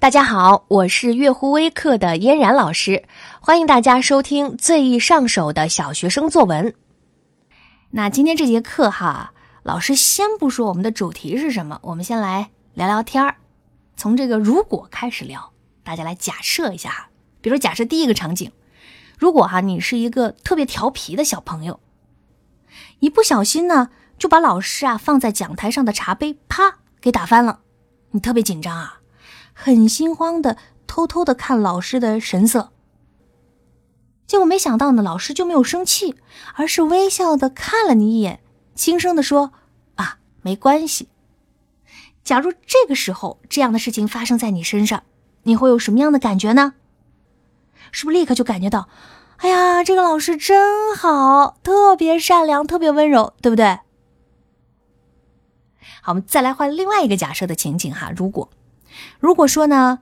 大家好，我是月湖微课的嫣然老师，欢迎大家收听最易上手的小学生作文。那今天这节课哈，老师先不说我们的主题是什么，我们先来聊聊天儿，从这个如果开始聊，大家来假设一下哈，比如假设第一个场景，如果哈你是一个特别调皮的小朋友，一不小心呢就把老师啊放在讲台上的茶杯啪给打翻了，你特别紧张啊。很心慌的，偷偷的看老师的神色。结果没想到呢，老师就没有生气，而是微笑的看了你一眼，轻声的说：“啊，没关系。”假如这个时候这样的事情发生在你身上，你会有什么样的感觉呢？是不是立刻就感觉到，哎呀，这个老师真好，特别善良，特别温柔，对不对？好，我们再来换另外一个假设的情景哈，如果。如果说呢，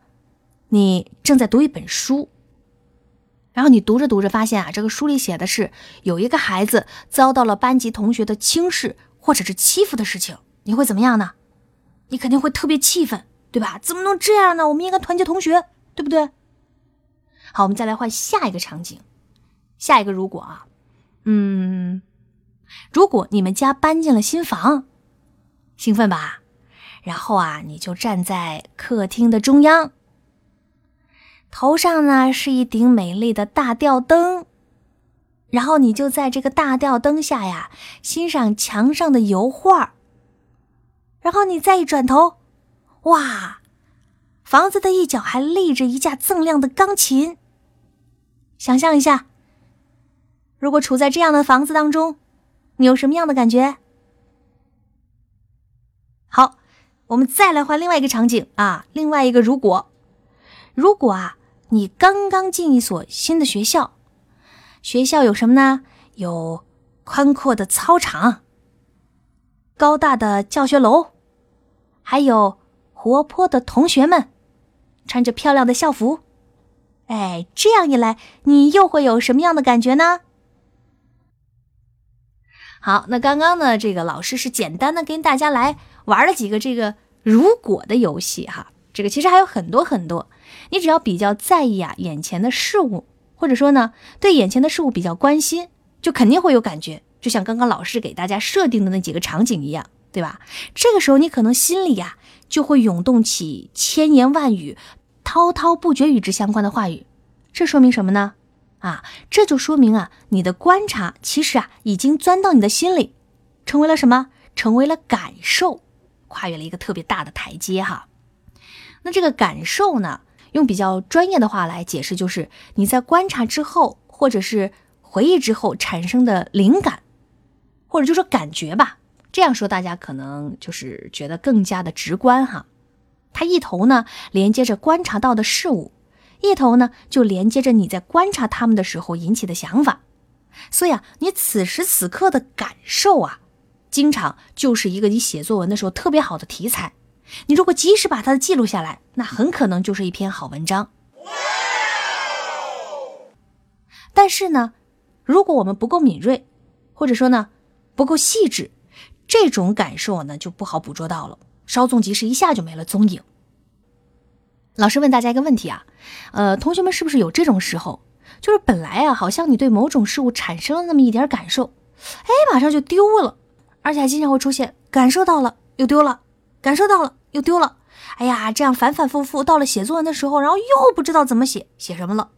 你正在读一本书，然后你读着读着发现啊，这个书里写的是有一个孩子遭到了班级同学的轻视或者是欺负的事情，你会怎么样呢？你肯定会特别气愤，对吧？怎么能这样呢？我们应该团结同学，对不对？好，我们再来换下一个场景，下一个如果啊，嗯，如果你们家搬进了新房，兴奋吧？然后啊，你就站在客厅的中央，头上呢是一顶美丽的大吊灯，然后你就在这个大吊灯下呀欣赏墙上的油画。然后你再一转头，哇，房子的一角还立着一架锃亮的钢琴。想象一下，如果处在这样的房子当中，你有什么样的感觉？好。我们再来换另外一个场景啊，另外一个如果，如果啊，你刚刚进一所新的学校，学校有什么呢？有宽阔的操场、高大的教学楼，还有活泼的同学们，穿着漂亮的校服。哎，这样一来，你又会有什么样的感觉呢？好，那刚刚呢，这个老师是简单的跟大家来。玩了几个这个如果的游戏哈，这个其实还有很多很多。你只要比较在意啊眼前的事物，或者说呢对眼前的事物比较关心，就肯定会有感觉。就像刚刚老师给大家设定的那几个场景一样，对吧？这个时候你可能心里呀就会涌动起千言万语、滔滔不绝与之相关的话语。这说明什么呢？啊，这就说明啊你的观察其实啊已经钻到你的心里，成为了什么？成为了感受。跨越了一个特别大的台阶哈，那这个感受呢，用比较专业的话来解释，就是你在观察之后，或者是回忆之后产生的灵感，或者就说感觉吧。这样说大家可能就是觉得更加的直观哈。它一头呢连接着观察到的事物，一头呢就连接着你在观察他们的时候引起的想法。所以啊，你此时此刻的感受啊。经常就是一个你写作文的时候特别好的题材，你如果及时把它记录下来，那很可能就是一篇好文章。但是呢，如果我们不够敏锐，或者说呢不够细致，这种感受呢就不好捕捉到了，稍纵即逝，一下就没了踪影。老师问大家一个问题啊，呃，同学们是不是有这种时候，就是本来啊好像你对某种事物产生了那么一点感受，哎，马上就丢了。而且还经常会出现感受到了又丢了，感受到了又丢了。哎呀，这样反反复复，到了写作文的时候，然后又不知道怎么写，写什么了。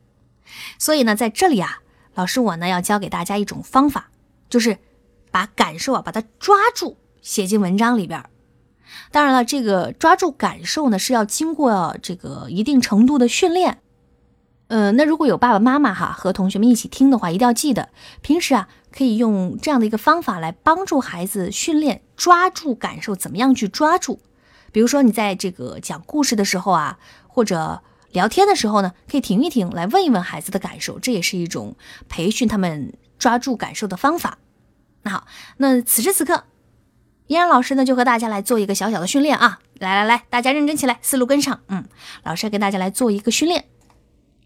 所以呢，在这里啊，老师我呢要教给大家一种方法，就是把感受啊把它抓住，写进文章里边。当然了，这个抓住感受呢是要经过这个一定程度的训练。呃，那如果有爸爸妈妈哈和同学们一起听的话，一定要记得平时啊。可以用这样的一个方法来帮助孩子训练抓住感受，怎么样去抓住？比如说你在这个讲故事的时候啊，或者聊天的时候呢，可以停一停，来问一问孩子的感受，这也是一种培训他们抓住感受的方法。那好，那此时此刻，依然老师呢就和大家来做一个小小的训练啊！来来来，大家认真起来，思路跟上。嗯，老师跟大家来做一个训练，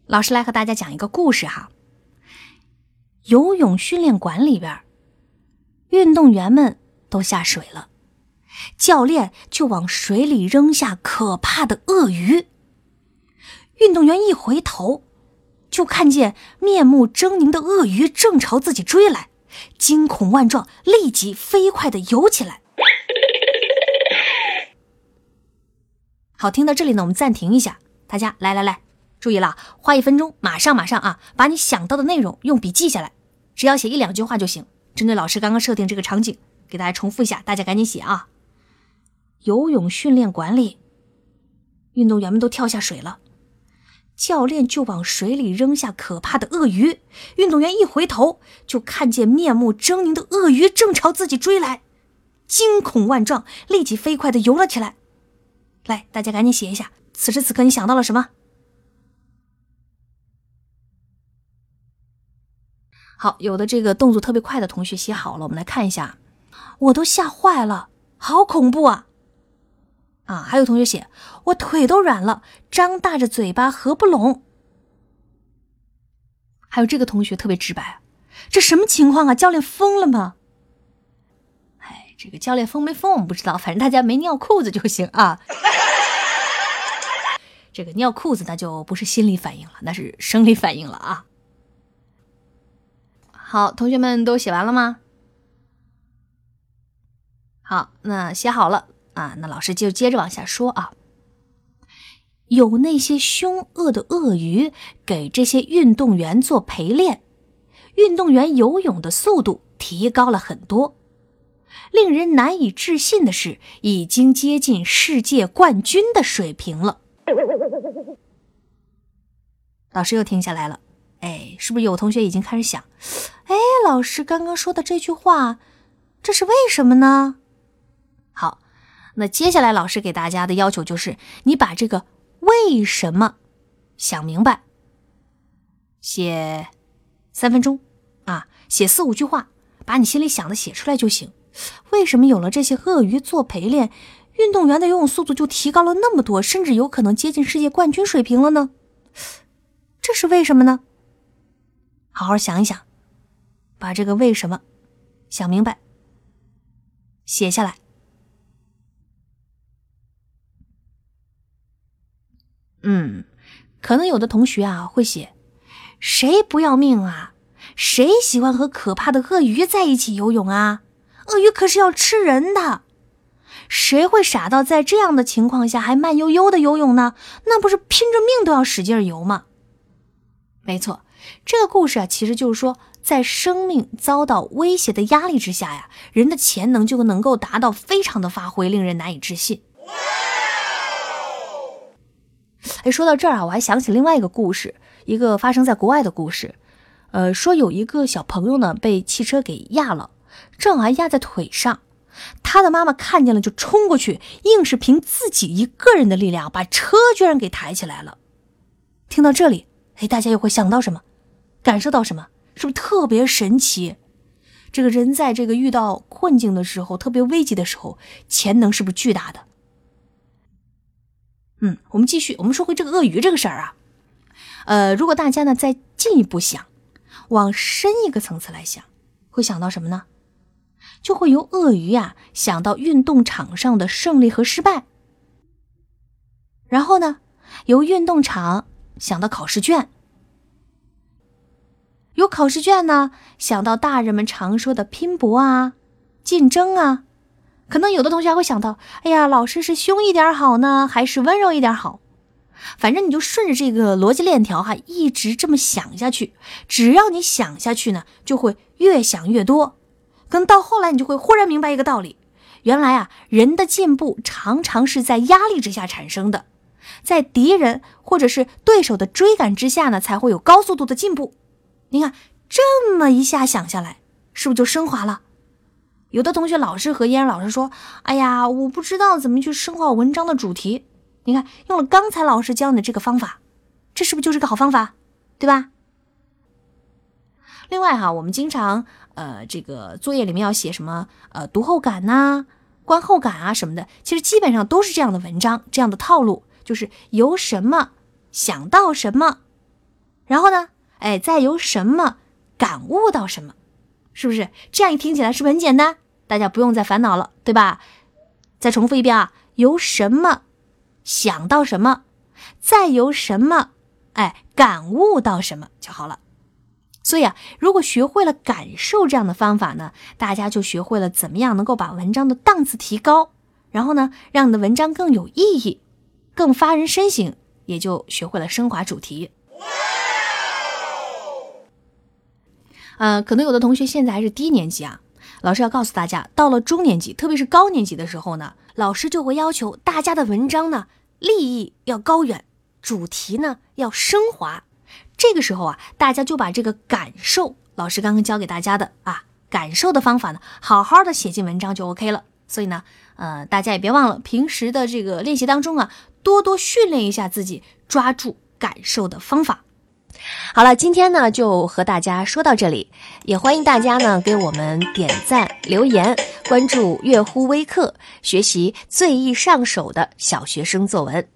老师来和大家讲一个故事哈。游泳训练馆里边，运动员们都下水了。教练就往水里扔下可怕的鳄鱼。运动员一回头，就看见面目狰狞的鳄鱼正朝自己追来，惊恐万状，立即飞快的游起来。好，听到这里呢，我们暂停一下，大家来来来，注意了，花一分钟，马上马上啊，把你想到的内容用笔记下来，只要写一两句话就行。针对老师刚刚设定这个场景，给大家重复一下，大家赶紧写啊。游泳训练馆里，运动员们都跳下水了，教练就往水里扔下可怕的鳄鱼。运动员一回头，就看见面目狰狞的鳄鱼正朝自己追来，惊恐万状，立即飞快的游了起来。来，大家赶紧写一下，此时此刻你想到了什么？好，有的这个动作特别快的同学写好了，我们来看一下。我都吓坏了，好恐怖啊！啊，还有同学写，我腿都软了，张大着嘴巴合不拢。还有这个同学特别直白，这什么情况啊？教练疯了吗？这个教练疯没疯我们不知道，反正大家没尿裤子就行啊。这个尿裤子那就不是心理反应了，那是生理反应了啊。好，同学们都写完了吗？好，那写好了啊，那老师就接着往下说啊。有那些凶恶的鳄鱼给这些运动员做陪练，运动员游泳的速度提高了很多。令人难以置信的是，已经接近世界冠军的水平了。老师又停下来了，哎，是不是有同学已经开始想？哎，老师刚刚说的这句话，这是为什么呢？好，那接下来老师给大家的要求就是，你把这个为什么想明白，写三分钟啊，写四五句话，把你心里想的写出来就行。为什么有了这些鳄鱼做陪练？运动员的游泳速度就提高了那么多，甚至有可能接近世界冠军水平了呢？这是为什么呢？好好想一想，把这个为什么想明白，写下来。嗯，可能有的同学啊会写：“谁不要命啊？谁喜欢和可怕的鳄鱼在一起游泳啊？鳄鱼可是要吃人的。”谁会傻到在这样的情况下还慢悠悠的游泳呢？那不是拼着命都要使劲游吗？没错，这个故事啊，其实就是说，在生命遭到威胁的压力之下呀，人的潜能就能够达到非常的发挥，令人难以置信。哎，说到这儿啊，我还想起另外一个故事，一个发生在国外的故事。呃，说有一个小朋友呢，被汽车给压了，正好压在腿上。他的妈妈看见了，就冲过去，硬是凭自己一个人的力量，把车居然给抬起来了。听到这里，哎，大家又会想到什么？感受到什么？是不是特别神奇？这个人在这个遇到困境的时候，特别危急的时候，潜能是不是巨大的？嗯，我们继续，我们说回这个鳄鱼这个事儿啊。呃，如果大家呢再进一步想，往深一个层次来想，会想到什么呢？就会由鳄鱼呀想到运动场上的胜利和失败，然后呢，由运动场想到考试卷，由考试卷呢想到大人们常说的拼搏啊、竞争啊，可能有的同学还会想到，哎呀，老师是凶一点好呢，还是温柔一点好？反正你就顺着这个逻辑链条哈，一直这么想下去，只要你想下去呢，就会越想越多。可能到后来，你就会忽然明白一个道理：原来啊，人的进步常常是在压力之下产生的，在敌人或者是对手的追赶之下呢，才会有高速度的进步。你看，这么一下想下来，是不是就升华了？有的同学老是和嫣然老师说：“哎呀，我不知道怎么去深化文章的主题。”你看，用了刚才老师教你的这个方法，这是不是就是个好方法？对吧？另外哈，我们经常。呃，这个作业里面要写什么？呃，读后感呐，观后感啊什么的，其实基本上都是这样的文章，这样的套路，就是由什么想到什么，然后呢，哎，再由什么感悟到什么，是不是？这样一听起来是不是很简单？大家不用再烦恼了，对吧？再重复一遍啊，由什么想到什么，再由什么哎感悟到什么就好了。所以啊，如果学会了感受这样的方法呢，大家就学会了怎么样能够把文章的档次提高，然后呢，让你的文章更有意义，更发人深省，也就学会了升华主题。呃，可能有的同学现在还是低年级啊，老师要告诉大家，到了中年级，特别是高年级的时候呢，老师就会要求大家的文章呢，立意要高远，主题呢要升华。这个时候啊，大家就把这个感受，老师刚刚教给大家的啊，感受的方法呢，好好的写进文章就 OK 了。所以呢，呃，大家也别忘了平时的这个练习当中啊，多多训练一下自己抓住感受的方法。好了，今天呢就和大家说到这里，也欢迎大家呢给我们点赞、留言、关注“月乎微课”，学习最易上手的小学生作文。